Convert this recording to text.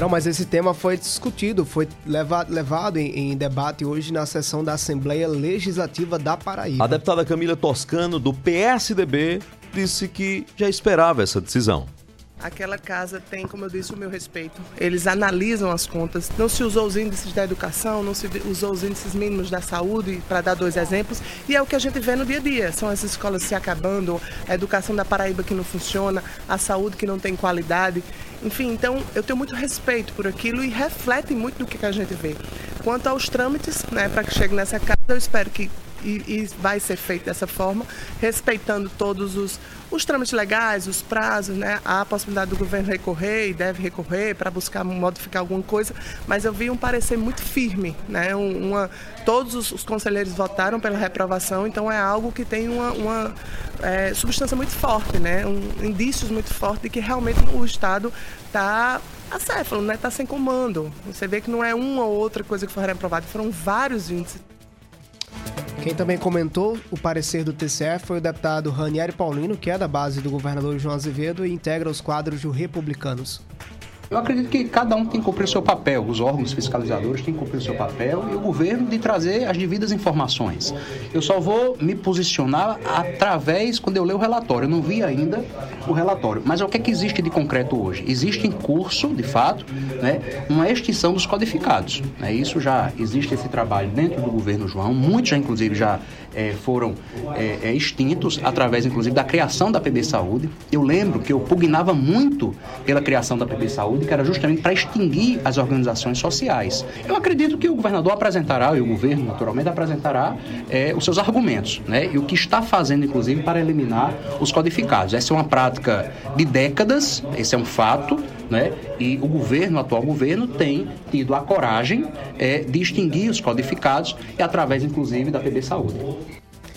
Não, mas esse tema foi discutido, foi levado, levado em, em, debate hoje na sessão da Assembleia Legislativa da Paraíba. A deputada Camila Toscano, do PSDB, disse que já esperava essa decisão. Aquela casa tem, como eu disse, o meu respeito. Eles analisam as contas. Não se usou os índices da educação, não se usou os índices mínimos da saúde, para dar dois exemplos. E é o que a gente vê no dia a dia. São as escolas se acabando, a educação da Paraíba que não funciona, a saúde que não tem qualidade. Enfim, então eu tenho muito respeito por aquilo e refletem muito do que a gente vê. Quanto aos trâmites, né, para que chegue nessa casa, eu espero que e, e, vai ser feito dessa forma, respeitando todos os, os trâmites legais, os prazos, né? A possibilidade do governo recorrer e deve recorrer para buscar modificar alguma coisa, mas eu vi um parecer muito firme, né? Uma, todos os, os conselheiros votaram pela reprovação, então é algo que tem uma, uma é, substância muito forte, né? Um, indícios muito fortes de que realmente o Estado está acéfalo, né? Está sem comando. Você vê que não é uma ou outra coisa que foi reprovada, foram vários índices. Quem também comentou o parecer do TCE foi o deputado Ranieri Paulino, que é da base do governador João Azevedo e integra os quadros do Republicanos. Eu acredito que cada um tem que cumprir o seu papel, os órgãos fiscalizadores têm que cumprir o seu papel e o governo de trazer as devidas informações. Eu só vou me posicionar através, quando eu ler o relatório. Eu não vi ainda o relatório. Mas o que é que existe de concreto hoje? Existe em curso, de fato, né, uma extinção dos codificados. Né? Isso já existe esse trabalho dentro do governo João. Muitos já, inclusive, já é, foram é, é, extintos através, inclusive, da criação da PB Saúde. Eu lembro que eu pugnava muito pela criação da PB Saúde Que era justamente para extinguir as organizações sociais. Eu acredito que o governador apresentará, e o governo, naturalmente, apresentará é, os seus argumentos, né? E o que está fazendo, inclusive, para eliminar os codificados. Essa é uma prática de décadas, esse é um fato, né? E o governo, o atual governo, tem tido a coragem é, de extinguir os codificados e através, inclusive, da PB Saúde.